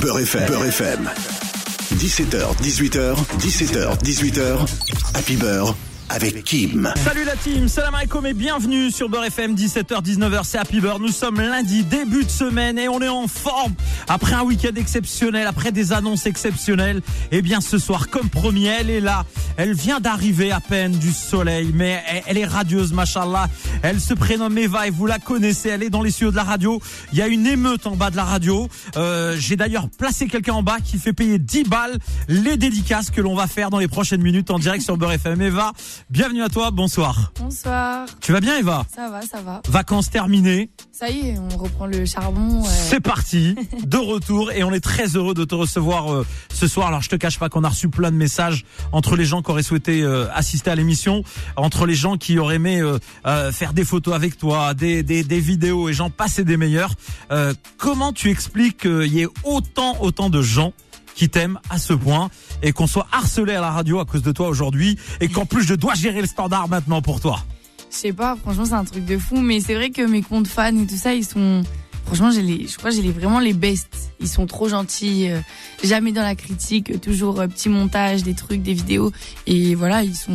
Beurre FM. Beurre FM. 17h, 18h, 17h, 18h. Happy Beurre avec Kim. Salut la team, salam alaikum et bienvenue sur Beurre FM 17h 19h c'est Happy Beurre. Nous sommes lundi début de semaine et on est en forme après un week-end exceptionnel, après des annonces exceptionnelles. Et eh bien ce soir comme promis, elle est là. Elle vient d'arriver à peine du soleil mais elle est radieuse machallah. Elle se prénomme Eva et vous la connaissez, elle est dans les studios de la radio. Il y a une émeute en bas de la radio. Euh, j'ai d'ailleurs placé quelqu'un en bas qui fait payer 10 balles les dédicaces que l'on va faire dans les prochaines minutes en direct sur Beurre FM. Eva, Bienvenue à toi, bonsoir. Bonsoir. Tu vas bien Eva? Ça va, ça va. Vacances terminées. Ça y est, on reprend le charbon. Euh. C'est parti, de retour et on est très heureux de te recevoir euh, ce soir. Alors je te cache pas qu'on a reçu plein de messages entre les gens qui auraient souhaité euh, assister à l'émission, entre les gens qui auraient aimé faire des photos avec toi, des, des, des vidéos et j'en passe des meilleurs. comment tu expliques qu'il y ait autant, autant de gens qui t'aiment à ce point et qu'on soit harcelé à la radio à cause de toi aujourd'hui et qu'en plus je dois gérer le standard maintenant pour toi. Je sais pas, franchement c'est un truc de fou, mais c'est vrai que mes comptes fans et tout ça, ils sont Franchement, j'ai les, je crois que j'ai les, vraiment les best. Ils sont trop gentils, euh, jamais dans la critique, toujours euh, petit montage, des trucs, des vidéos. Et voilà, ils sont.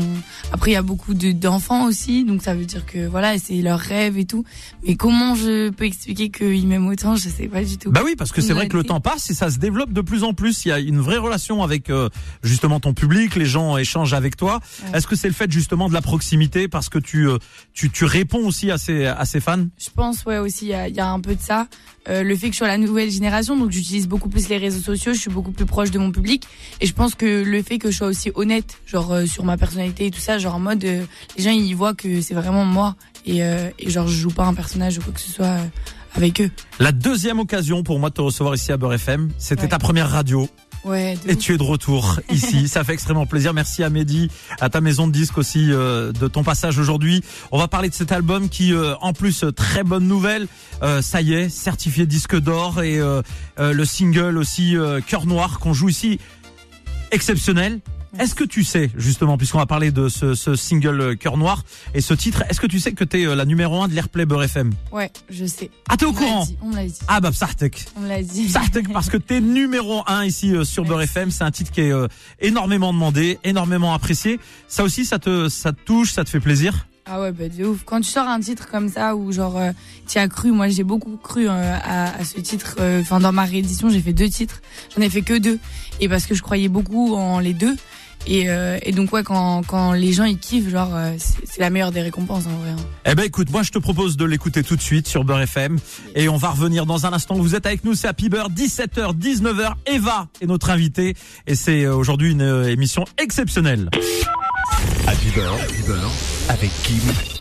Après, il y a beaucoup d'enfants aussi, donc ça veut dire que voilà, c'est leur rêve et tout. Mais comment je peux expliquer qu'ils m'aiment autant? Je sais pas du tout. Bah oui, parce que c'est vrai que le temps passe et ça se développe de plus en plus. Il y a une vraie relation avec euh, justement ton public, les gens échangent avec toi. Est-ce que c'est le fait justement de la proximité parce que tu tu, tu réponds aussi à ces à ces fans? Je pense ouais aussi il y a, y a un peu de ça. Euh, le fait que je sois la nouvelle génération, donc j'utilise beaucoup plus les réseaux sociaux, je suis beaucoup plus proche de mon public, et je pense que le fait que je sois aussi honnête, genre euh, sur ma personnalité et tout ça, genre en mode, euh, les gens ils voient que c'est vraiment moi, et, et genre je joue pas un personnage ou quoi que ce soit avec eux. La deuxième occasion pour moi de te recevoir ici à Beurre FM, c'était ta première radio. Ouais, et tu es de retour ici, ça fait extrêmement plaisir. Merci à Mehdi, à ta maison de disques aussi euh, de ton passage aujourd'hui. On va parler de cet album qui, euh, en plus, euh, très bonne nouvelle, ça y est, certifié disque d'or et le single aussi Cœur Noir qu'on joue ici, exceptionnel. Est-ce que tu sais, justement, puisqu'on va parler de ce, ce single euh, Cœur Noir et ce titre, est-ce que tu sais que t'es euh, la numéro 1 de l'Airplay Beurre FM Ouais, je sais. Ah, t'es au courant On me l'a dit. Ah bah Psartek. On me l'a dit. Psartek parce que t'es numéro 1 ici euh, sur Beurre FM. C'est un titre qui est énormément demandé, énormément apprécié. Ça aussi, ça te, ça te touche, ça te fait plaisir? Ah ouais, bah de ouf. Quand tu sors un titre comme ça, où genre, euh, tu as cru, moi j'ai beaucoup cru à, à, ce titre. Enfin, dans ma réédition, j'ai fait deux titres. J'en ai fait que deux. Et parce que je croyais beaucoup en les deux. Et, euh, et, donc ouais, quand, quand les gens ils kiffent, genre euh, c'est la meilleure des récompenses en vrai. Hein. Eh ben écoute, moi je te propose de l'écouter tout de suite sur Beurre FM et on va revenir dans un instant. Vous êtes avec nous, c'est Happy Beurre, 17h, 19h. Eva est notre invitée et c'est euh, aujourd'hui une émission exceptionnelle. Happy Beurre, Happy Beurre avec Kim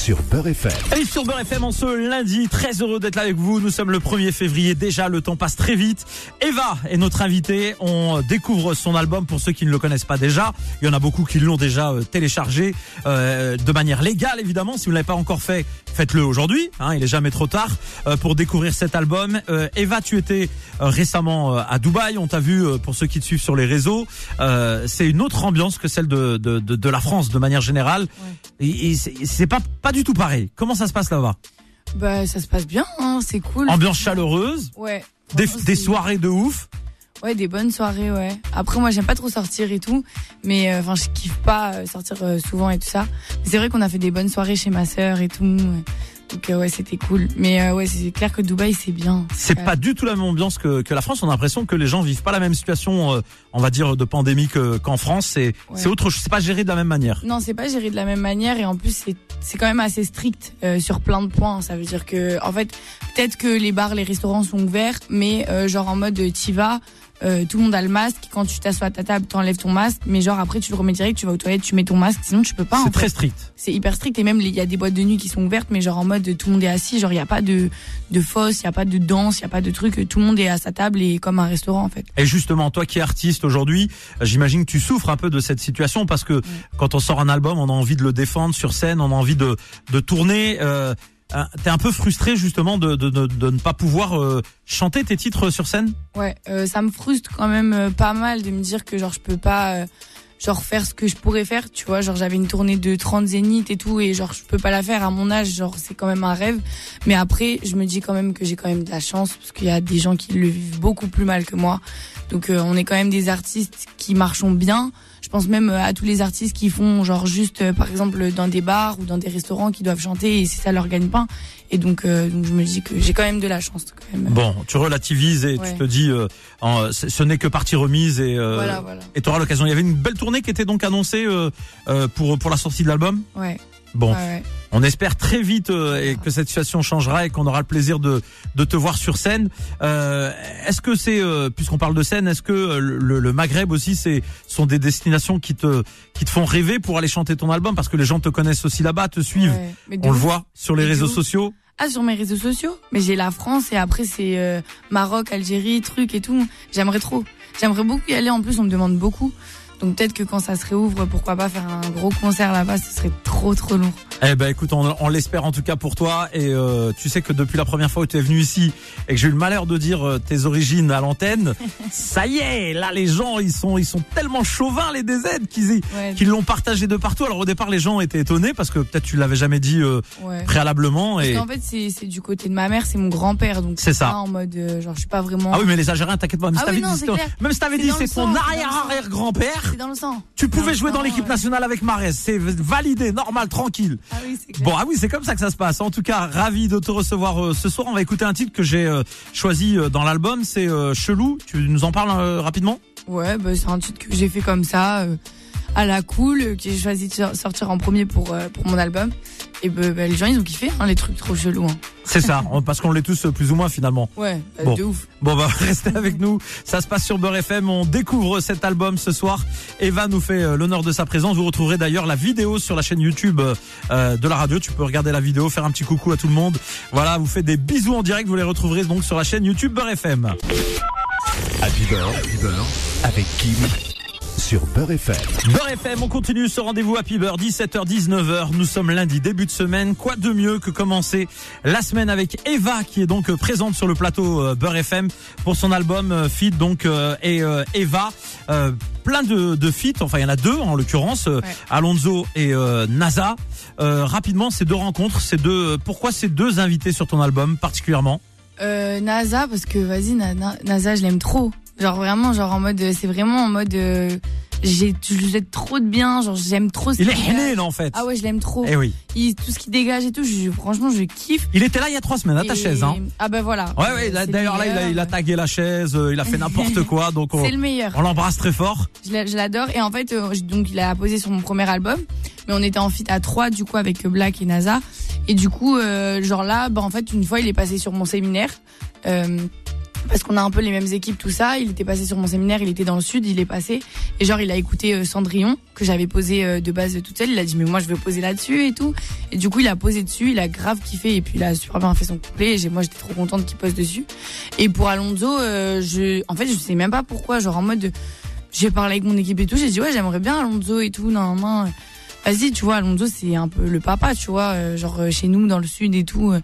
sur Beurre FM. Et sur Beurre FM en ce lundi, très heureux d'être là avec vous. Nous sommes le 1er février déjà, le temps passe très vite. Eva est notre invitée. On découvre son album pour ceux qui ne le connaissent pas déjà. Il y en a beaucoup qui l'ont déjà euh, téléchargé euh, de manière légale évidemment. Si vous ne l'avez pas encore fait, faites-le aujourd'hui. Hein, il est jamais trop tard euh, pour découvrir cet album. Eva, tu étais récemment à Dubaï. On t'a vu pour ceux qui te suivent sur les réseaux. c'est une autre ambiance que celle de, de, de, la France de manière générale. Et, et c'est pas, pas du tout pareil. Comment ça se passe là-bas Bah ça se passe bien, hein, c'est cool. Ambiance chaleureuse. Ouais. Des, soirées de ouf. Ouais, des bonnes soirées, ouais. Après, moi, j'aime pas trop sortir et tout, mais euh, enfin, je kiffe pas euh, sortir euh, souvent et tout ça. C'est vrai qu'on a fait des bonnes soirées chez ma sœur et tout. Donc ouais, c'était cool. Mais ouais, c'est clair que Dubaï, c'est bien. C'est pas du tout la même ambiance que, que la France. On a l'impression que les gens vivent pas la même situation, on va dire, de pandémie qu'en France. C'est c'est autre chose. C'est pas géré de la même manière. Non, c'est pas géré de la même manière. Et en plus, c'est c'est quand même assez strict sur plein de points. Ça veut dire que, en fait, peut-être que les bars, les restaurants sont ouverts, mais genre en mode t'y vas euh, tout le monde a le masque. Quand tu t'assois à ta table, t'enlèves ton masque, mais genre après tu le remets direct, tu vas aux toilettes, tu mets ton masque, sinon tu peux pas. C'est très strict. C'est hyper strict et même il y a des boîtes de nuit qui sont ouvertes, mais genre en mode tout le monde est assis, genre il y a pas de de fosse, il y a pas de danse, il y a pas de truc, tout le monde est à sa table et comme un restaurant en fait. Et justement, toi qui es artiste aujourd'hui, j'imagine que tu souffres un peu de cette situation parce que quand on sort un album, on a envie de le défendre sur scène, on a envie de de tourner. Euh, t'es un peu frustré justement de, de, de, de ne pas pouvoir euh, chanter tes titres sur scène? Ouais, euh, ça me frustre quand même pas mal de me dire que genre je peux pas genre faire ce que je pourrais faire, tu vois, genre j'avais une tournée de 30 zéniths et tout et genre je peux pas la faire à mon âge, genre c'est quand même un rêve. Mais après, je me dis quand même que j'ai quand même de la chance parce qu'il y a des gens qui le vivent beaucoup plus mal que moi. Donc euh, on est quand même des artistes qui marchons bien. Je pense même euh, à tous les artistes qui font genre juste euh, par exemple dans des bars ou dans des restaurants qui doivent chanter et c'est ça leur gagne-pain. Et donc, donc je me dis que j'ai quand même de la chance quand même. Bon, tu relativises et tu te dis en, ce n'est que partie remise et voilà, voilà. et tu auras l'occasion. Il y avait une belle tournée qui était donc annoncée pour pour la sortie de l'album. Ouais. Bon, ouais. On espère très vite euh, et que cette situation changera et qu'on aura le plaisir de, de te voir sur scène. Euh, est-ce que c'est, euh, puisqu'on parle de scène, est-ce que le, le, Maghreb aussi, c'est sont des destinations qui te qui te font rêver pour aller chanter ton album? Parce que les gens te connaissent aussi là-bas, te suivent. On le voit sur les réseaux sociaux. Ah, sur mes réseaux sociaux? Mais j'ai la France et après c'est Maroc, Algérie, truc et tout. J'aimerais trop. J'aimerais beaucoup y aller. En plus, on me demande beaucoup. Donc peut-être que quand ça se réouvre, pourquoi pas faire un gros concert là-bas, ce serait trop trop lourd. Eh ben écoute, on, on l'espère en tout cas pour toi. Et euh, tu sais que depuis la première fois où tu es venu ici et que j'ai eu le malheur de dire euh, tes origines à l'antenne, ça y est, là les gens ils sont ils sont tellement chauvins les DZ qu'ils qu'ils l'ont partagé de partout. Alors au départ les gens étaient étonnés parce que peut-être tu l'avais jamais dit euh, préalablement. Parce et en fait c'est du côté de ma mère, c'est mon grand-père donc c'est ça. En mode genre je suis pas vraiment. Ah oui mais les Algériens t'inquiète pas. Même ah si dit, même si t'avais dit c'est ton arrière arrière grand-père. C'est dans le sang. Tu pouvais jouer dans l'équipe nationale avec Marès, c'est validé, normal, tranquille. Ah oui, c'est Bon, ah oui, c'est comme ça que ça se passe. En tout cas, ravi de te recevoir euh, ce soir. On va écouter un titre que j'ai euh, choisi euh, dans l'album, c'est Chelou. Tu nous en parles rapidement? Ouais, bah, c'est un titre que j'ai fait comme ça à la cool, que j'ai choisi de sortir en premier pour pour mon album. Et ben, les gens ils ont kiffé hein, les trucs trop chelous. Hein. C'est ça, parce qu'on l'est tous plus ou moins finalement. Ouais, bah, bon. de ouf. Bon bah restez avec nous, ça se passe sur Beurre FM, on découvre cet album ce soir. Eva nous fait euh, l'honneur de sa présence. Vous retrouverez d'ailleurs la vidéo sur la chaîne YouTube euh, de la radio. Tu peux regarder la vidéo, faire un petit coucou à tout le monde. Voilà, vous faites des bisous en direct, vous les retrouverez donc sur la chaîne YouTube Beurre FM. Happy Beurre, avec Kim sur Beurre FM. Beurre FM, on continue ce rendez-vous Happy Beurre, 17h, 19h. Nous sommes lundi, début de semaine. Quoi de mieux que commencer la semaine avec Eva, qui est donc présente sur le plateau euh, Beurre FM pour son album euh, Fit, donc, euh, et Eva. plein de, de feats, enfin il y en a deux en l'occurrence, Alonso et NASA. rapidement, ces deux rencontres, ces deux, pourquoi ces deux invités sur ton album particulièrement? NASA, parce que vas-y, NASA, je l'aime trop. Genre vraiment, genre en mode, c'est vraiment en mode, euh, j'ai, je lui trop de bien, genre j'aime trop. Ce il est en fait. Ah ouais, je l'aime trop. Et eh oui. Il, tout ce qui dégage et tout, je, franchement, je kiffe. Il était là il y a trois semaines à ta chaise, hein. Ah ben voilà. Ouais ouais. D'ailleurs là, il a, il a tagué la chaise, euh, il a fait n'importe quoi, donc c'est le meilleur. On l'embrasse très fort. Je l'adore et en fait, euh, donc il a posé sur mon premier album, mais on était en fit à trois du coup avec Black et NASA. Et du coup, euh, genre là, bah en fait, une fois, il est passé sur mon séminaire. Euh, parce qu'on a un peu les mêmes équipes, tout ça. Il était passé sur mon séminaire, il était dans le sud, il est passé. Et genre, il a écouté euh, Cendrillon, que j'avais posé euh, de base toute seule. Il a dit, mais moi, je veux poser là-dessus et tout. Et du coup, il a posé dessus, il a grave kiffé. Et puis, il a super bien fait son couplet. Et moi, j'étais trop contente qu'il pose dessus. Et pour Alonso, euh, je, en fait, je sais même pas pourquoi. Genre, en mode, j'ai parlé avec mon équipe et tout. J'ai dit, ouais, j'aimerais bien Alonso et tout. Non, non. Vas-y, tu vois, Alonso, c'est un peu le papa, tu vois. genre, chez nous, dans le sud et tout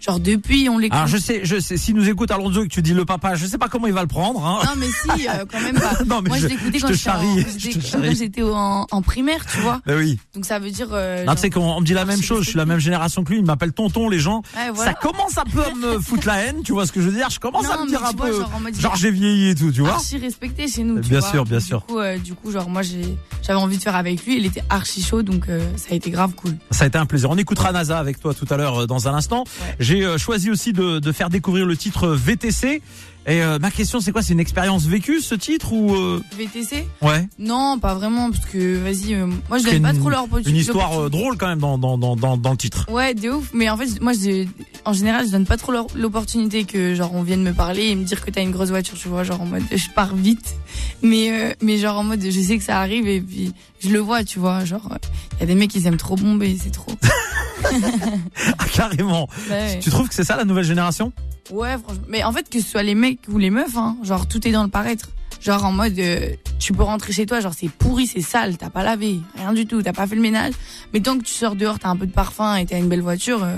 Genre depuis, on l'écoute. Alors je sais, je sais, si nous écoute Alonso et que tu dis le papa, je sais pas comment il va le prendre. Hein. Non mais si, euh, quand même pas. non, mais Moi je, l'écoutais quand j'étais en, en, primaire, tu vois. Ben oui. Donc ça veut dire. Euh, non, tu sais qu'on me dit la même chose. Je suis la même génération que lui. Il m'appelle tonton, les gens. Ça commence un peu à me foutre la haine, tu vois ce que je veux dire? Je commence à me dire un peu. Genre, j'ai vieilli et tout, tu vois. Archi respecté chez nous. bien sûr, bien sûr. Du coup, euh, du coup, genre moi j'avais envie de faire avec lui. Il était archi chaud, donc ça a été grave cool. Ça a été un plaisir. On écoutera NASA avec toi tout à l'heure dans un instant. J'ai choisi aussi de, de faire découvrir le titre VTC. Et euh, ma question, c'est quoi? C'est une expérience vécue ce titre ou euh? VTC Ouais. Non, pas vraiment, parce que vas-y, euh, moi je donne pas trop leur Une histoire drôle quand même dans, dans, dans, dans, le titre. Ouais, de ouf. Mais en fait, moi, je, en général, je donne pas trop l'opportunité que genre on vienne me parler et me dire que t'as une grosse voiture, tu vois, genre en mode je pars vite. Mais mais genre en mode je sais que ça arrive et puis je le vois, tu vois, genre il y a des mecs qui aiment trop bomber, c'est trop. ah, carrément. Bah tu trouves que c'est ça la nouvelle génération? Ouais, franchement. Mais en fait, que ce soit les mecs ou les meufs, hein, genre tout est dans le paraître. Genre en mode, euh, tu peux rentrer chez toi, genre c'est pourri, c'est sale, t'as pas lavé, rien du tout, t'as pas fait le ménage. Mais tant que tu sors dehors, t'as un peu de parfum et t'as une belle voiture, euh,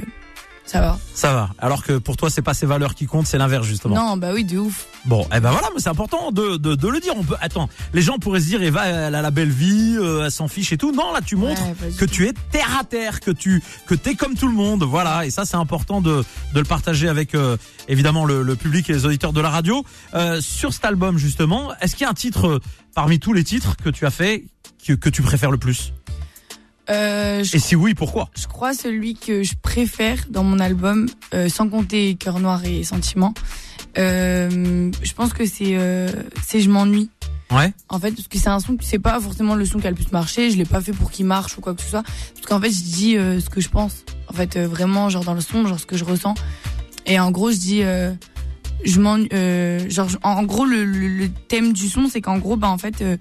Ça va. Ça va. Alors que pour toi, c'est pas ces valeurs qui comptent, c'est l'inverse justement. Non, bah oui, de ouf. Bon, eh ben voilà, mais c'est important de, de, de, le dire. On peut, attends, les gens pourraient se dire, Eva, elle a la belle vie, euh, elle s'en fiche et tout. Non, là, tu montres Ouais, que tu es terre à terre, que tu, que t'es comme tout le monde. Voilà. Et ça, c'est important de, de le partager avec, euh, évidemment, le, le public et les auditeurs de la radio. Euh, sur cet album, justement, est-ce qu'il y a un titre, euh, parmi tous les titres que tu as fait, que, que tu préfères le plus? Euh, je, Et si oui, pourquoi? je crois celui que je préfère dans mon album, euh, sans compter Cœur Noir et Sentiments. Euh, je pense que c'est euh, c'est Je m'ennuie. Ouais. En fait, parce que c'est un son, c'est pas forcément le son qui a le plus marché. Je l'ai pas fait pour qu'il marche ou quoi que ce soit. Parce qu'en fait, je dis ce que je pense. En fait, vraiment, genre dans le son, genre ce que je ressens. Et en gros, je dis, je m'ennuie. Euh, genre, en gros, le, le, le thème du son, c'est qu'en gros, bah en fait, euh,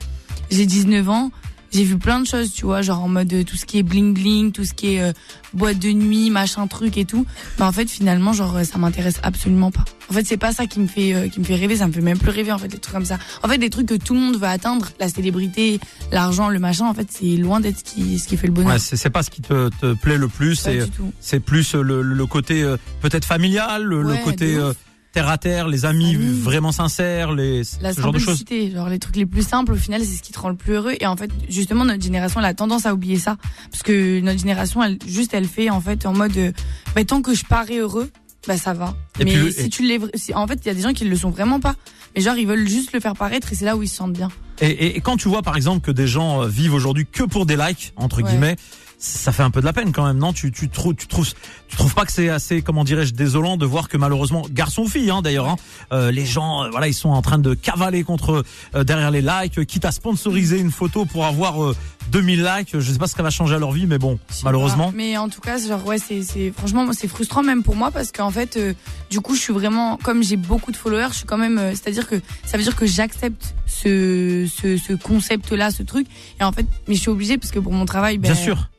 j'ai 19 ans. J'ai vu plein de choses, tu vois, genre en mode euh, tout ce qui est bling bling, tout ce qui est euh, boîte de nuit, machin truc et tout. Mais en fait, finalement, genre euh, ça m'intéresse absolument pas. En fait, c'est pas ça qui me fait euh, qui me fait rêver, ça me fait même plus rêver en fait des trucs comme ça. En fait, des trucs que tout le monde veut atteindre, la célébrité, l'argent, le machin, en fait, c'est loin d'être ce qui ce qui fait le bonheur. Ouais, c'est pas ce qui te, te plaît le plus. C'est, c'est plus le, le côté euh, peut-être familial, le, le Ouais, côté ouf. euh, terre à terre, les amis vraiment sincères, les La ce genre de choses. genre les trucs les plus simples, au final, c'est ce qui te rend le plus heureux. Et en fait, justement, notre génération, elle a tendance à oublier ça. Parce que notre génération, elle, juste, elle fait, en fait, en mode, euh, bah, tant que je parais heureux, bah, ça va. Et Mais puis si et- tu l'es, en fait, il y a des gens qui le sont vraiment pas. Mais genre, ils veulent juste le faire paraître et c'est là où ils se sentent bien. Et, et- et quand tu vois par exemple que des gens euh, vivent aujourd'hui que pour des likes entre Ouais. guillemets, ça fait un peu de la peine quand même, non? Tu, tu, trouves, tu trouves, tu trouves pas que c'est assez, comment dirais-je, désolant de voir que malheureusement, garçon fille hein, d'ailleurs, hein, euh, les gens, euh, voilà, ils sont en train de cavaler contre euh, derrière les likes, euh, quitte à sponsoriser une photo pour avoir euh, 2000 likes. Je sais pas ce que va changer à leur vie, mais bon, malheureusement. pas. Mais en tout cas, genre ouais, c'est c'est franchement c'est frustrant même pour moi parce qu'en fait, euh, du coup, je suis vraiment comme j'ai beaucoup de followers, je suis quand même, euh, c'est-à-dire que ça veut dire que j'accepte ce ce, ce concept là, ce truc. Et en fait, mais je suis obligée parce que pour mon travail, ben, Bien sûr.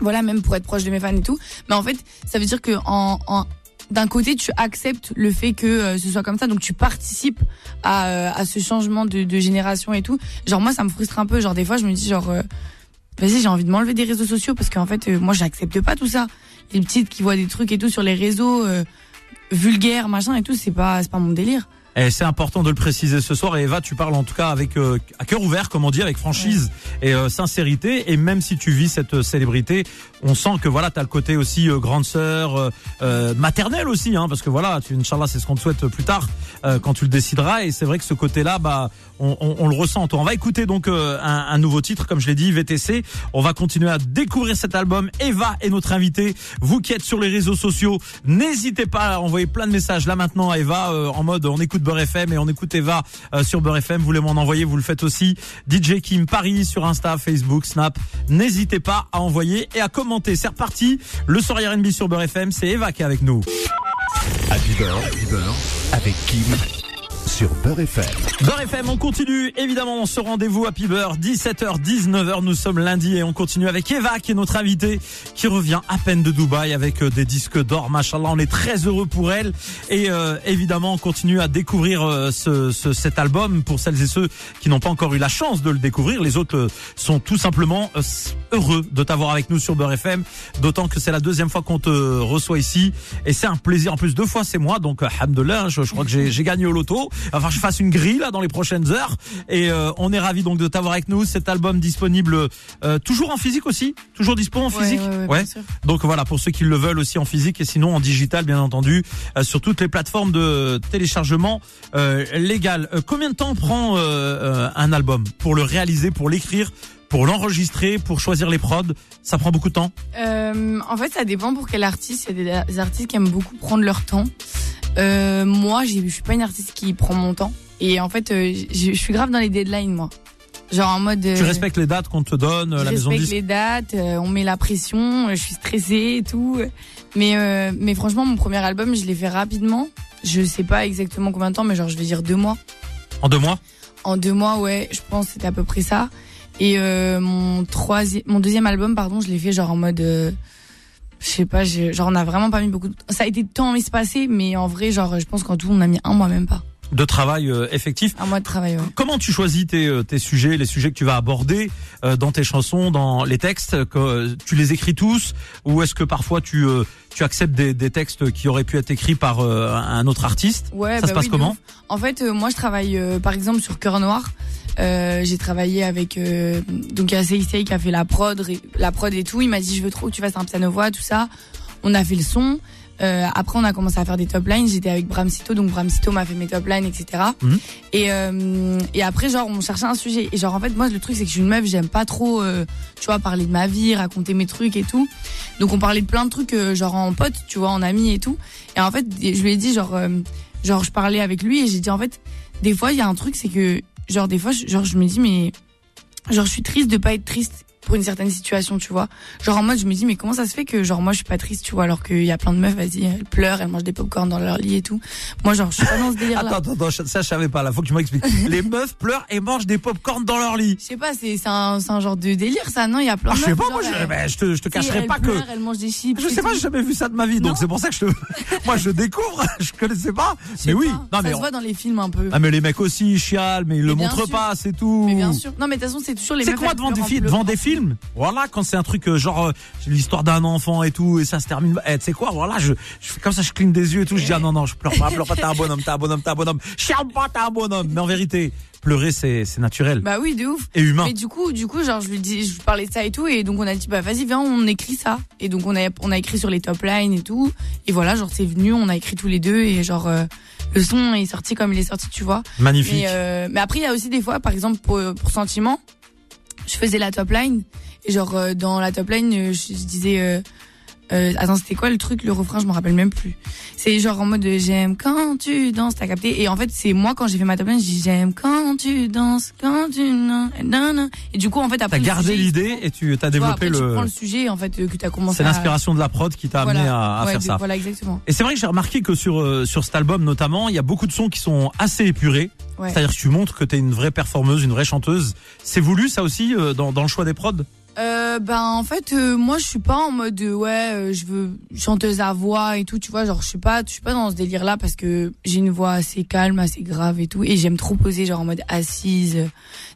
Voilà, même pour être proche de mes fans et tout. Mais en fait, ça veut dire que en, en d'un côté, tu acceptes le fait que euh, ce soit comme ça, donc tu participes à, euh, à ce changement de, de génération et tout. Genre moi, ça me frustre un peu. Genre des fois, je me dis genre, euh, vas-y, j'ai envie de m'enlever des réseaux sociaux parce qu'en fait, moi, j'accepte pas tout ça. Les petites qui voient des trucs et tout sur les réseaux vulgaires, machin et tout, c'est pas, c'est pas mon délire. Et c'est important de le préciser ce soir. Et Eva, tu parles en tout cas avec euh, à cœur ouvert, comme on dit, avec franchise et euh, sincérité. Et même si tu vis cette euh, célébrité, on sent que voilà, t'as le côté aussi euh, grande sœur, euh, euh, maternelle aussi, hein, parce que voilà, tu, Inch'Allah, c'est ce qu'on te souhaite plus tard euh, quand tu le décideras. Et c'est vrai que ce côté-là, bah, on, on- on le ressent. On va écouter donc euh, un, un nouveau titre, comme je l'ai dit, VTC. On va continuer à découvrir cet album. Eva est notre invitée. Vous qui êtes sur les réseaux sociaux, n'hésitez pas à envoyer plein de messages là maintenant à Eva euh, en mode on écoute Et on écoute Eva euh, sur Beurre FM. Vous voulez m'en envoyer, vous le faites aussi. DJ Kim Paris sur Insta, Facebook, Snap. N'hésitez pas à envoyer et à commenter. C'est reparti. Le soir R&B sur Beurre FM, c'est Eva qui est avec nous. Happy Beurre, avec Kim sur Beurre FM. Beurre FM, on continue évidemment ce rendez-vous Happy Beurre, 17h, 19h, nous sommes lundi et on continue avec Eva qui est notre invitée, qui revient à peine de Dubaï avec euh, des disques d'or, machallah, on est très heureux pour elle. Et euh, évidemment on continue à découvrir euh, ce, ce- cet album. Pour celles et ceux qui n'ont pas encore eu la chance de le découvrir, les autres euh, sont tout simplement heureux de t'avoir avec nous sur Beurre FM, d'autant que c'est la deuxième fois qu'on te reçoit ici. Et c'est un plaisir, en plus deux fois c'est moi, donc alhamdoulilah, je, je crois que j'ai gagné au loto, enfin je fasse une grille là dans les prochaines heures. Et euh, on est ravi donc de t'avoir avec nous, cet album disponible euh, toujours en physique aussi, toujours dispo en physique? ouais, donc voilà, pour ceux qui le veulent aussi en physique et sinon en digital, bien entendu, euh, sur toutes les plateformes de téléchargement euh, légal. Euh, combien de temps prend euh, un album pour le réaliser, pour l'écrire, pour l'enregistrer, pour choisir les prods? Ça prend beaucoup de temps? Euh, en fait, ça dépend pour quel artiste. Il y a des artistes qui aiment beaucoup prendre leur temps. Euh, moi, je suis pas une artiste qui prend mon temps. Et en fait, euh, je suis grave dans les deadlines, moi. Genre en mode. Tu euh, respectes les dates qu'on te donne, la maison respecte les dates, on met la pression, je suis stressée et tout. Mais euh, mais franchement, mon premier album, je l'ai fait rapidement. Je sais pas exactement combien de temps, mais genre je vais dire deux mois. en deux mois? En deux mois, ouais, je pense que c'était à peu près ça. Et euh, mon troisième, mon deuxième album, pardon, je l'ai fait genre en mode, euh, je sais pas, genre on a vraiment pas mis beaucoup. De... Ça a été de temps espacé, mais en vrai, genre je pense qu'en tout on a mis un mois même pas. de travail euh, effectif. Un mois de travail, ouais. Comment tu choisis tes, euh, tes sujets, les sujets que tu vas aborder euh, dans tes chansons, dans les textes que, Tu les écris tous ou est-ce que parfois tu euh, tu acceptes des, des textes qui auraient pu être écrits par un autre artiste? Ouais, Ça bah se passe oui, de comment? En fait, moi, je travaille par exemple sur Cœur Noir. Euh, j'ai travaillé avec euh, donc il y qui a fait la prod, la prod et tout. Il m'a dit je veux trop que tu fasses un piano voix, tout ça. On a fait le son. Euh, après, on a commencé à faire des top lines. J'étais avec Bram Sito, donc Bram Sito m'a fait mes top lines, etc. Mhm. Et euh, et après, genre, on cherchait un sujet. Et genre, en fait, moi, le truc, c'est que je suis une meuf, j'aime pas trop, euh, tu vois, parler de ma vie, raconter mes trucs et tout. Donc, on parlait de plein de trucs, euh, genre en pote, tu vois, en ami et tout. Et en fait, je lui ai dit, genre, euh, genre, je parlais avec lui et j'ai dit, en fait, des fois, il y a un truc, c'est que, genre, des fois, genre, je me dis, mais, genre, je suis triste de pas être triste pour une certaine situation, tu vois. Genre, en mode, je me dis, mais comment ça se fait que, genre, moi, je suis pas triste, tu vois, alors qu'il y a plein de meufs, vas-y, elles pleurent, elles mangent des popcorn dans leur lit et tout. Moi, genre, je suis pas dans ce délire-là. Attends, attends, ça je savais pas. Là, faut que tu m'expliques. les meufs pleurent et mangent des popcorn dans leur lit. Je sais pas, c'est c'est un, c'est un genre de délire, ça, non? Il y a plein Ah, de je sais meufs. pas, genre, moi, je, ben, je te, je te cacherai pas que. pleurent, Elles mangent des chips. Je sais pas, j'ai jamais vu ça de ma vie, donc c'est pour ça que je te, moi je découvre, je connaissais pas. Mais oui, pas, non ça mais, se on- voit dans les films un peu. ah mais les mecs aussi ils chialent, mais ils le montrent pas, c'est tout. Mais bien sûr. Non, mais de toute façon, c'est toujours les C'est meufs. quoi devant des, films, Voilà, quand c'est un truc euh, genre euh, l'histoire d'un enfant et tout, et ça se termine. Eh, tu sais quoi Voilà, je, je fais comme ça, je cligne des yeux et tout. Je dis ah non non, je pleure pas, pleure pas. T'es un bonhomme, t'es un bonhomme, t'es un bonhomme. Chiale pas, t'es un bonhomme. Mais en vérité, pleurer c'est c'est naturel Bah oui, de ouf. et humain. Mais du coup, du coup, genre, je lui dis, je lui parlais de ça et tout, et donc on a dit, bah vas-y, viens, on écrit ça. Et donc on a, on a écrit sur les top lines et tout. Et voilà, genre c'est venu, on a écrit tous les deux, et genre euh, le son est sorti comme il est sorti, tu vois. Magnifique. Mais, euh, mais après, il y a aussi des fois, par exemple, pour, pour Sentiment, je faisais la top line. Et genre, euh, dans la top line, euh, je, je disais... Euh, attends, c'était quoi le truc, le refrain? Je me rappelle même plus. C'est genre en mode euh, j'aime quand tu danses, t'as capté? Et en fait, c'est moi quand j'ai fait ma top line, je dis j'aime quand tu danses, quand tu nan. Et du coup, en fait, après T'as gardé l'idée et tu t'as tu vois, développé après, tu le. prends le sujet en fait euh, que t'as commencé. C'est à- l'inspiration de la prod qui t'a amené à, à Ouais, faire de- ça. Voilà, exactement. Et c'est vrai que j'ai remarqué que sur euh, sur cet album notamment, il y a beaucoup de sons qui sont assez épurés. Ouais. C'est-à-dire que tu montres que t'es une vraie performeuse, une vraie chanteuse. C'est voulu ça aussi euh, dans, dans le choix des prods? Euh, ben en fait euh, moi je suis pas en mode euh, ouais euh, je veux chanteuse à voix et tout tu vois. Genre je suis pas je suis pas dans ce délire là parce que j'ai une voix assez calme assez grave et tout. Et j'aime trop poser genre en mode assise euh,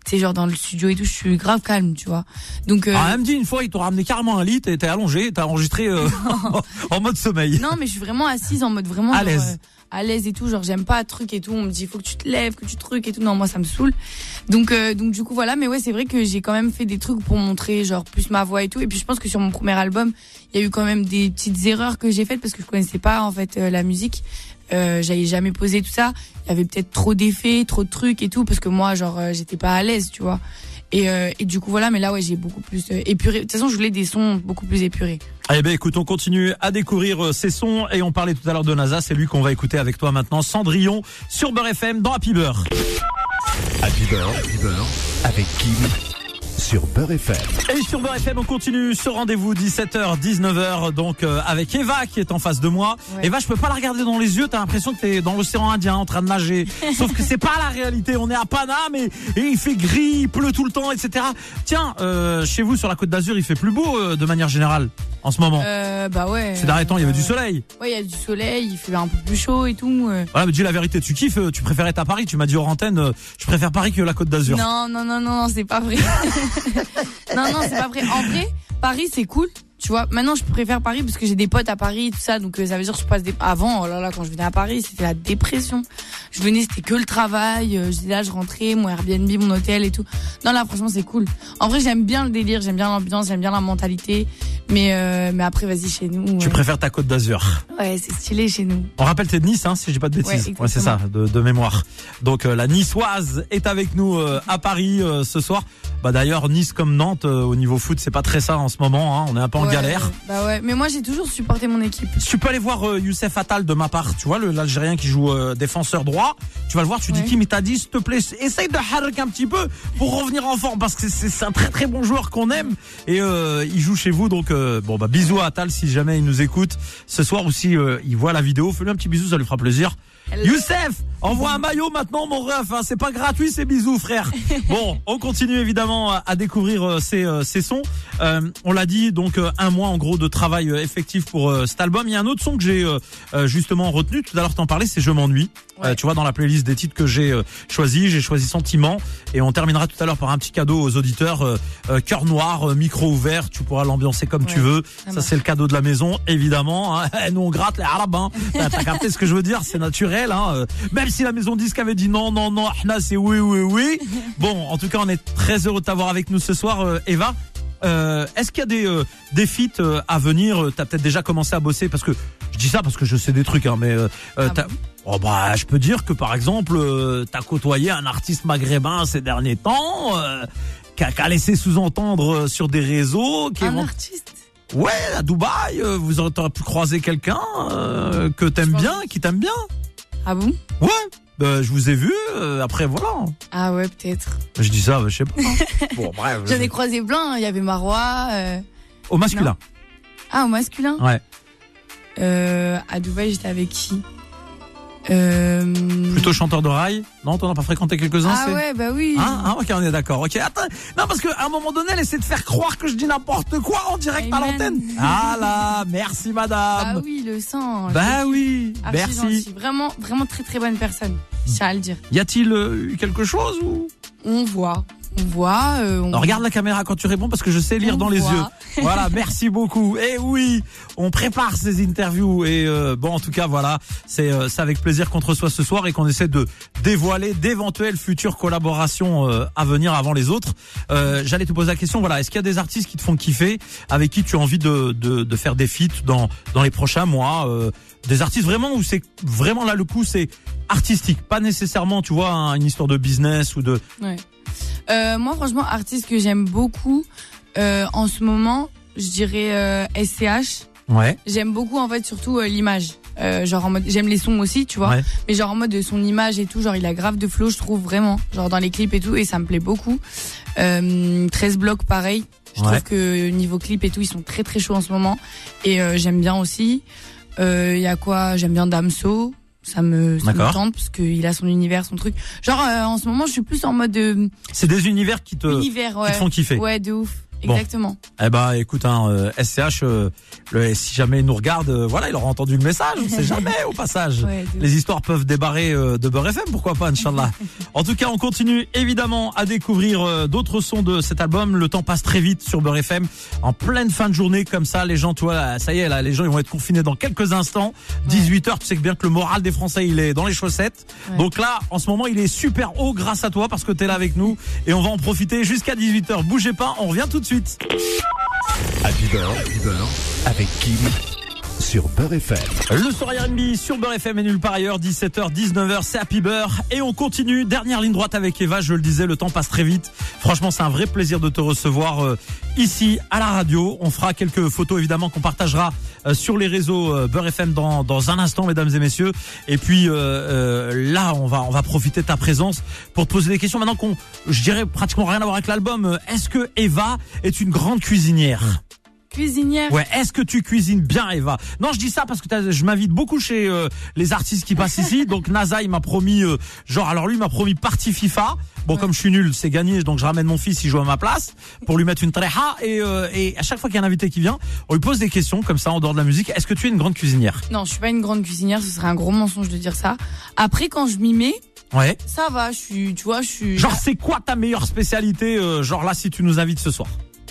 tu sais genre dans le studio et tout. Je suis grave calme tu vois. Donc euh, Ah, elle me dit une fois, ils t'ont ramené carrément un lit, t'es allongé, t'as enregistré euh, en mode sommeil. non mais je suis vraiment assise en mode vraiment À l'aise. À l'aise et tout genre j'aime pas truc et tout on me dit faut que tu te lèves que tu trucs et tout. Non moi ça me saoule. Donc euh, donc du coup voilà. Mais ouais c'est vrai que j'ai quand même fait des trucs pour montrer genre plus ma voix et tout. Et puis je pense que sur mon premier album il y a eu quand même des petites erreurs que j'ai faites parce que je connaissais pas en fait euh, la musique. Euh, j'avais jamais posé tout ça. Il y avait peut-être trop d'effets trop de trucs et tout parce que moi genre euh, j'étais pas à l'aise tu vois et, euh, et du coup voilà mais là ouais j'ai beaucoup plus euh, épuré. De toute façon je voulais des sons beaucoup plus épurés. Eh ben écoute, on continue à découvrir euh, ces sons et on parlait tout à l'heure de NASA, c'est lui qu'on va écouter avec toi maintenant, Cendrillon sur Beurre FM dans Happy Beurre. Happy Beurre, Happy Beurre, avec Kim sur Beurre FM. Et sur Beurre FM, on continue ce rendez-vous 17h, 19h, donc euh, avec Eva qui est en face de moi. Ouais. Eva, je peux pas la regarder dans les yeux, t'as l'impression que t'es dans l'océan Indien en train de nager. Sauf que c'est pas la réalité, on est à Paname et, et il fait gris, il pleut tout le temps, etc. Tiens, euh, chez vous sur la côte d'Azur, il fait plus beau euh, de manière générale en ce moment. euh, bah ouais Ces derniers temps, il y avait euh, du soleil. Ouais, il y a du soleil, il fait un peu plus chaud et tout. euh. Voilà, mais dis la vérité, tu kiffes, euh, tu préfères être à Paris, tu m'as dit hors antenne, euh, je préfère Paris que la côte d'Azur. Non, non, non, non, non, c'est pas vrai. non, non, c'est pas vrai. En vrai, Paris, c'est cool. Tu vois, maintenant, je préfère Paris parce que j'ai des potes à Paris, tout ça. Donc, euh, ça veut dire que je passe des... Avant, oh là là, quand je venais à Paris, c'était la dépression. Je venais, c'était que le travail. euh, J'étais là, je rentrais, mon Airbnb, mon hôtel et tout. Non, là, franchement, c'est cool. En vrai, j'aime bien le délire, j'aime bien l'ambiance, j'aime bien la mentalité. Mais, euh, mais après, vas-y, chez nous. Tu ouais. préfères ta côte d'Azur. Ouais, c'est stylé chez nous. On rappelle t'es de Nice, hein, si je dis pas de bêtises. Ouais, c'est ça, de, de mémoire. Donc euh, la Niçoise est avec nous euh, à Paris ce soir. Bah d'ailleurs Nice comme Nantes au niveau foot, c'est pas très ça en ce moment. Hein, on est un peu en Ouais, galère. Bah ouais, mais moi, j'ai toujours supporté mon équipe. Tu peux aller voir euh, Youssef Attal de ma part, tu vois, le- l'Algérien qui joue euh, défenseur droit, tu vas le voir, tu dis qui mais t'as dit s'il te plaît, essaye de harak un petit peu pour revenir en forme parce que c'est- un très très bon joueur qu'on aime. Et euh, il joue chez vous donc bon bah bisous à Attal si jamais il nous écoute. Ce soir ou si il voit la vidéo, fais-lui un petit bisou, ça lui fera plaisir. Youssef, envoie un maillot maintenant, mon ref. Hein. C'est pas gratuit, c'est bisous, frère. Bon, on continue évidemment à découvrir euh, ces, euh, ces sons. Euh, on l'a dit, donc un mois en gros de travail effectif pour cet album. Il y a un autre son que j'ai justement retenu. Tout à l'heure, t'en parlais, c'est Je m'ennuie. Tu vois, dans la playlist des titres que j'ai choisi, j'ai choisi Sentiment. Et on terminera tout à l'heure par un petit cadeau aux auditeurs. cœur noir, micro ouvert. Tu pourras l'ambiancer comme tu veux. Ça, c'est le cadeau de la maison, évidemment. Hein. Nous, on gratte les arabes. Hein. T'as capté ce que je veux dire? C'est naturel. Hein. Même si la maison disque avait dit non, non, non, c'est oui, oui, oui. Bon, en tout cas, on est très heureux de t'avoir avec nous ce soir, euh, Eva. Euh, Est-ce qu'il y a des euh, des feats euh, à venir? T'as peut-être déjà commencé à bosser parce que je dis ça parce que je sais des trucs, hein, mais ah oh bah je peux dire que par exemple t'as côtoyé un artiste maghrébin ces derniers temps qui a, laissé sous-entendre sur des réseaux. Qui un artiste. Ouais, à Dubaï, vous aurez pu croiser quelqu'un que t'aimes bien, qui t'aime bien. Ah bon? Ouais. Bah, je vous ai vu, euh, après voilà. Ah ouais, peut-être. Je dis ça, je sais pas. bon, bref. J'en ai croisé plein, il y avait Marois. Euh... Au masculin. Ah, au masculin? Ouais. Euh, à Dubaï, j'étais avec qui euh... Plutôt chanteur de rail Non, t'en as pas fréquenté quelques-uns Ah ouais, bah oui. Hein ah, ok, on est d'accord. Ok, attends. Non, parce qu'à un moment donné, elle essaie de faire croire que je dis n'importe quoi en direct à l'antenne. Ah là, merci madame. Bah oui, le sang. Bah oui, merci. Vraiment, vraiment très très bonne personne. Je à le dire. Y a-t-il euh, eu quelque chose ou On voit on voit. Euh, regarde la caméra quand tu réponds parce que je sais lire dans les yeux. Voilà, merci beaucoup. Et oui, on prépare ces interviews et euh, bon, en tout cas, voilà, c'est euh, avec plaisir qu'on te reçoit ce soir et qu'on essaie de dévoiler d'éventuelles futures collaborations euh, à venir avant les autres. J'allais te poser la question, voilà, est-ce qu'il y a des artistes qui te font kiffer, avec qui tu as envie de, de, de faire des feats dans dans les prochains mois des artistes vraiment où c'est vraiment là le coup c'est artistique pas nécessairement tu vois une histoire de business ou de ouais. Euh, moi, franchement, artiste que j'aime beaucoup euh, en ce moment, je dirais euh, SCH. Ouais. J'aime beaucoup en fait surtout euh, l'image. Euh, genre en mode j'aime les sons aussi tu vois. Mais genre en mode de son image et tout genre il a grave de flow je trouve vraiment. Genre dans les clips et tout et ça me plaît beaucoup. Euh, 13 blocs pareil. Je trouve que niveau clip et tout ils sont très très chauds en ce moment. Et j'aime bien aussi. Il y a quoi? J'aime bien Damso ça me, ça me tente parce qu'il a son univers, son truc. Genre euh, en ce moment, je suis plus en mode. Euh, c'est des univers qui te, univers, ouais. qui te font kiffer. Ouais, de ouf. Exactement. Eh ben, écoute, hein, SCH, euh, le, si jamais il nous regarde, euh, voilà, il aura entendu le message. On sait jamais au passage. Les histoires peuvent débarrer euh, de Beurre FM, pourquoi pas, Inch'Allah. en tout cas, on continue évidemment à découvrir d'autres sons de cet album. Le temps passe très vite sur Beurre FM. En pleine fin de journée, comme ça, les gens, toi, ça y est, là, les gens, ils vont être confinés dans quelques instants. 18 h tu sais que bien que le moral des Français, il est dans les chaussettes. Donc là, en ce moment, il est super haut grâce à toi parce que t'es là avec nous et on va en profiter jusqu'à 18 h Bougez pas, on revient tout de suite suite. Happy Bird, avec Kim sur Beurre FM. Le soir R&B sur Beurre FM et nulle part ailleurs, 17h, 19h, c'est Happy Beurre. Et on continue, dernière ligne droite avec Eva, je le disais, le temps passe très vite. Franchement, c'est un vrai plaisir de te recevoir euh, ici à la radio. On fera quelques photos évidemment qu'on partagera euh, sur les réseaux euh, Beurre FM dans, dans un instant, mesdames et messieurs. Et puis là, on va, on va profiter de ta présence pour te poser des questions. Maintenant qu'on, je dirais, pratiquement rien à voir avec l'album, est-ce que Eva est une grande cuisinière? Cuisinière. Ouais, est-ce que tu cuisines bien, Eva? Non, je dis ça parce que je m'invite beaucoup chez euh, les artistes qui passent ici. Donc NASA, il m'a promis, euh, genre, alors lui, il m'a promis partie FIFA. Bon, comme je suis nul, c'est gagné, donc je ramène mon fils, il joue à ma place pour lui mettre une tréha. Et, euh, et à chaque fois qu'il y a un invité qui vient, on lui pose des questions comme ça en dehors de la musique. Est-ce que tu es une grande cuisinière? Non, je suis pas une grande cuisinière. Ce serait un gros mensonge de dire ça. Après, quand je m'y mets. Ouais. Ça va, je suis, tu vois, je suis. Genre, c'est quoi ta meilleure spécialité, genre là, si tu nous invites ce soir?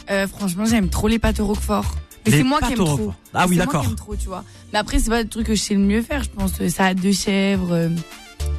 Euh, franchement, j'aime trop les pâtes au roquefort. Mais c'est moi qui aime trop. Ah oui, d'accord. trop, tu vois. Mais après, c'est pas le truc que je sais le mieux faire, je pense. Salade de chèvre, euh,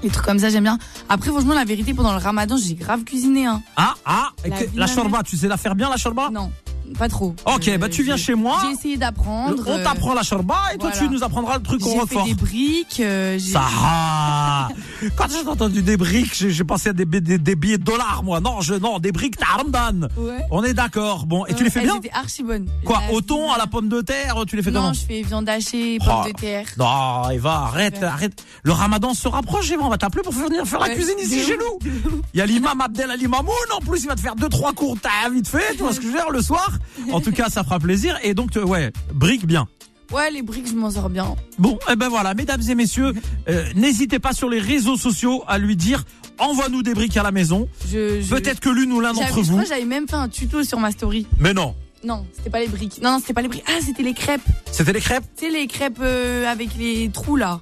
les trucs comme ça, j'aime bien. Après, franchement, la vérité, pendant le ramadan, j'ai grave cuisiné. Hein. Ah, ah, la, la shorba, tu sais la faire bien, la shorba Non pas trop. Ok, bah tu viens chez moi. J'ai essayé d'apprendre. On t'apprend la shorba et toi tu nous apprendras le truc au roquefort. J'ai fait des briques. Euh, ça. Quand j'ai entendu des briques, j'ai pensé à des, des, billets de dollars moi. Non, je non, des briques Taramdan. Ouais. On est d'accord. Bon, et tu les fais bien C'était archi bonne. Quoi, au thon, à la pomme de terre, tu les fais comment Non, je fais viande hachée, pomme de terre. Non, Eva, arrête, arrête. Le Ramadan se rapproche, Eva, on va t'appeler pour venir faire la cuisine ici chez nous. Il y a l'imam Abdel Ali Mamoun en plus, il va te faire deux trois cours vite fait, tu vois ce que je veux dire le soir. En tout cas, ça fera plaisir. Et donc, euh, ouais, brique bien. Ouais, les briques, je m'en sors bien. Bon, eh ben voilà, mesdames et messieurs, euh, n'hésitez pas sur les réseaux sociaux à lui dire envoie-nous des briques à la maison. Je, je- Peut-être que l'une ou l'un d'entre Je vous. crois que j'avais même fait un tuto sur ma story. Mais non, Non, c'était pas les briques. Non, non, c'était pas les briques. Ah, c'était les crêpes. c'était les crêpes. Sais, les crêpes euh, avec les trous là.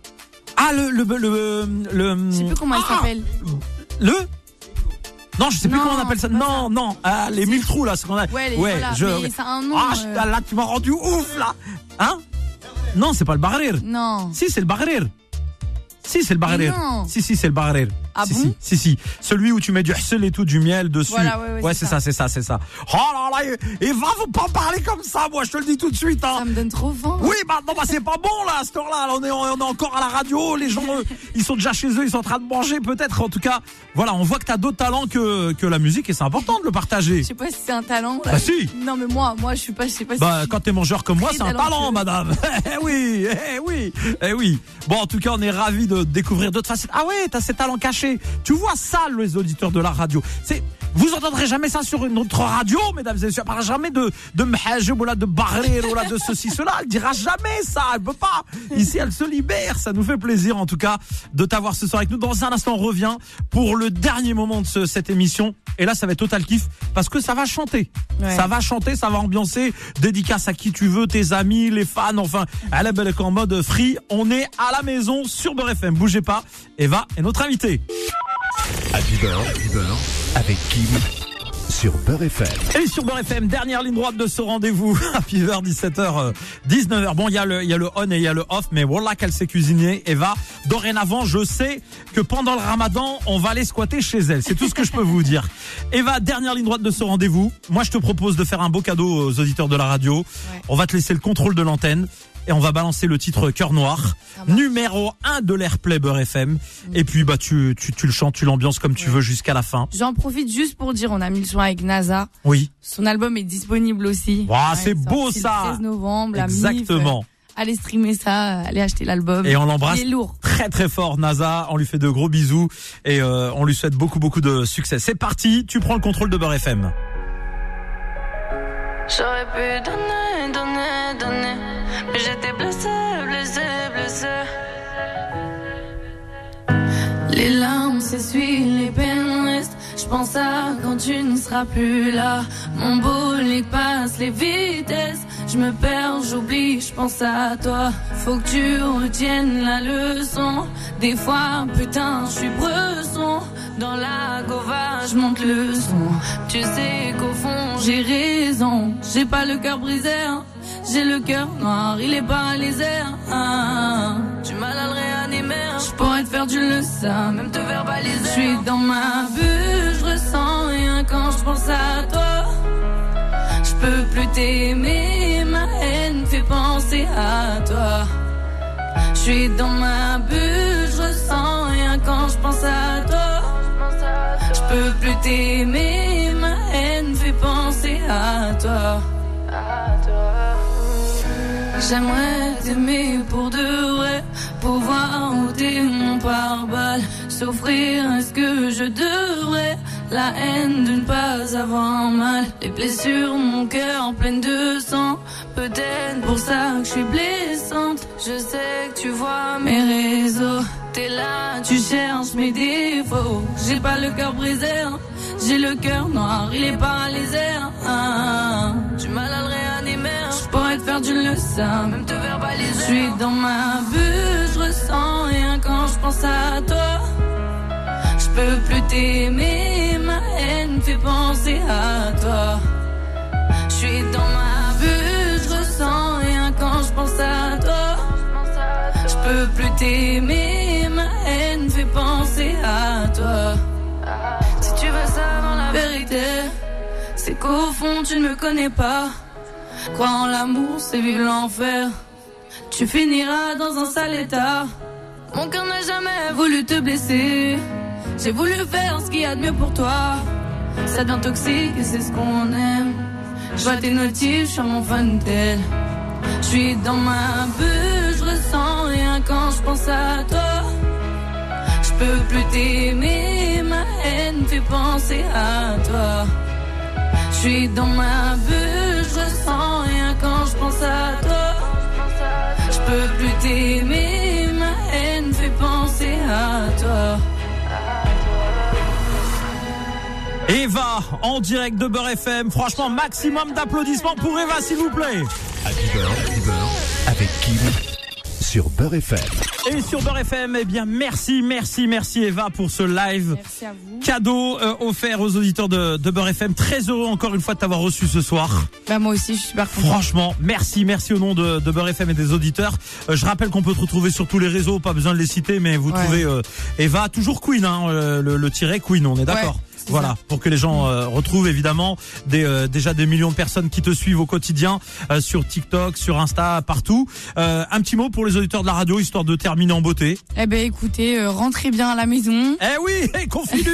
Ah le le le le. Je sais plus comment ah, elles s'appellent. Le Non, je sais plus Non, comment on appelle ça. Non, non, ah, les mille trous là, ce qu'on a. Ouais, les, voilà, je. un nom. Ah, euh, là, tu m'as rendu ouf là. Hein? Non, c'est pas le barrir. Non. Si, c'est le barrir. Si, c'est le barrir. non. Si, si, c'est le barrir. Ah si, bon si, si, si. Celui où tu mets du hsel et tout, du miel dessus. Voilà, ouais, ouais, c'est c'est ça, c'est ça, c'est ça. Oh là là, et, et va, faut pas parler comme ça, moi, je te le dis tout de suite, hein. Ça me donne trop faim. Oui, bah non, bah c'est pas bon là, à cette heure-là. On est, on est encore à la radio. Les gens, eux, ils sont déjà chez eux, ils sont en train de manger peut-être. En tout cas, voilà, on voit que t'as d'autres talents que, que la musique et c'est important de le partager. Je sais pas si c'est un talent. Bah si. Non, mais moi, moi, je suis pas, je sais pas si. Bah, quand t'es mangeur comme moi, c'est un talent, madame. Eh oui, eh oui, eh oui. Bon, en tout cas, on est ravis de découvrir d'autres facettes. Ah ouais, t'as ces talents cachés. Tu vois ça, les auditeurs de la radio. C'est, vous entendrez jamais ça sur une autre radio, mesdames et messieurs. Elle parlera jamais de, de mhajib ou là, de barrer ou là, de ceci, cela. Elle dira jamais ça. Elle peut pas. Ici, elle se libère. Ça nous fait plaisir, en tout cas, de t'avoir ce soir avec nous. Dans un instant, on revient pour le dernier moment de ce- cette émission. Et là, ça va être total kiff parce que ça va chanter. Ouais. Ça va chanter, ça va ambiancer. Dédicace à qui tu veux, tes amis, les fans, enfin, à la belle en mode free. On est à la maison sur Beurre FM. Bougez pas. Eva est notre invitée. Happy Beurre, avec Kim sur Beurre FM. Et sur Beurre FM, dernière ligne droite de ce rendez-vous. Happy Hour, 17h, 19h. Bon, il y a le, il y a le on et il y a le off, mais voilà qu'elle sait cuisiner. Eva, dorénavant, je sais que pendant le ramadan, on va aller squatter chez elle. C'est tout ce que je peux vous dire. Eva, dernière ligne droite de ce rendez-vous. Moi, je te propose de faire un beau cadeau aux auditeurs de la radio. On va te laisser le contrôle de l'antenne. Et on va balancer le titre Cœur Noir, numéro 1 de l'Airplay Beurre FM. Et puis, bah, tu, tu, tu le chantes, tu l'ambiances comme tu Ouais. veux jusqu'à la fin. J'en profite juste pour dire, on a mis le son avec NASA. Oui. Son album est disponible aussi. Ouah, c'est beau, le ça. 13 novembre, la MIF. Exactement. Allez streamer ça, allez acheter l'album. Et on l'embrasse Il est lourd. très très fort, NASA. On lui fait de gros bisous et euh, on lui souhaite beaucoup beaucoup de succès. C'est parti, tu prends le contrôle de Beurre FM. J'aurais pu donner, pense à quand tu ne seras plus là. Mon bolide passe les vitesses. Je me perds, j'oublie, je pense à toi. Faut que tu retiennes la leçon. Des fois, putain, je suis bresson. Dans la gova, je monte le son. Tu sais qu'au fond, j'ai raison. J'ai pas le cœur brisé. hein. J'ai le cœur noir, il est paralysé. hein. Du mal à le Je pourrais te faire du le ça, même Même te verbaliser. je suis dans ma bulle, je ressens rien quand je pense à toi. Je peux plus t'aimer, ma haine fait penser à toi. Je suis dans ma bulle, je ressens rien quand je pense à toi. Je peux plus t'aimer, ma haine fait penser à toi. J'aimerais t'aimer pour de vrai, pouvoir ôter mon pare-balles, s'offrir est-ce que je devrais la haine de ne pas avoir mal, les blessures, mon cœur pleine de sang, peut-être pour ça que je suis blessante. Je sais que tu vois mes réseaux, t'es là, tu cherches mes défauts. J'ai pas le cœur brisé, hein. j'ai le cœur noir, il est paralysé. hein. Du mal à le réanimer. hein. Je pourrais te faire du le ça, Même te je verbaliser. suis dans ma bulle, je ressens rien quand je pense à toi. Je peux plus t'aimer, ma haine fait penser à toi. Je suis dans ma bulle, je ressens rien quand je pense à toi. Je peux plus t'aimer, ma haine fait penser à toi. Si tu veux savoir la La vérité, c'est qu'au fond tu ne me connais pas. Croire en l'amour, c'est vivre l'enfer. Tu finiras dans un sale état. Mon cœur n'a jamais voulu te blesser. J'ai voulu faire ce qu'il y a de mieux pour toi. Ça devient toxique et c'est ce qu'on aime. Je vois tes notifs sur mon fantel. Je suis dans ma bulle, je ressens rien quand je pense à toi. Je peux plus t'aimer, ma haine fait penser à toi. Je suis dans ma bulle, je ressens rien quand je pense à toi. peux plus t'aimer, ma haine fait penser à toi. Eva, en direct de Beurre FM. Franchement, maximum d'applaudissements pour Eva, s'il vous plaît. Happy Beurre, Happy Beurre, avec Kim sur Beurre FM. Et sur Beurre FM, eh bien, merci, merci, merci Eva pour ce live. Merci à vous. Cadeau euh, offert aux auditeurs de, de Beurre FM. Très heureux encore une fois de t'avoir reçu ce soir. Bah, moi aussi, je suis super. Franchement, merci, merci au nom de, de Beurre FM et des auditeurs. Euh, je rappelle qu'on peut te retrouver sur tous les réseaux, pas besoin de les citer, mais vous Ouais. trouvez euh, Eva, toujours Queen, hein, le, le tiret Queen, on est d'accord Ouais, voilà, pour que les gens euh, retrouvent évidemment des, euh, déjà des millions de personnes qui te suivent au quotidien euh, sur TikTok, sur Insta, partout. Euh, un petit mot pour les auditeurs de la radio, histoire de terminer en beauté. Eh ben, écoutez, euh, rentrez bien à la maison, Eh oui, Confidus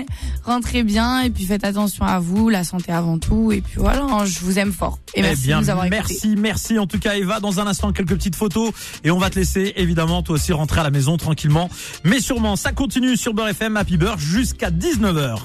rentrez bien, et puis faites attention à vous, la santé avant tout, et puis voilà, hein, je vous aime fort. Et merci eh bien, de nous avoir merci, merci en tout cas Eva. Dans un instant, quelques petites photos et on va te laisser évidemment toi aussi rentrer à la maison tranquillement. Mais sûrement, ça continue sur Beurre FM Happy Beurre jusqu'à 19h.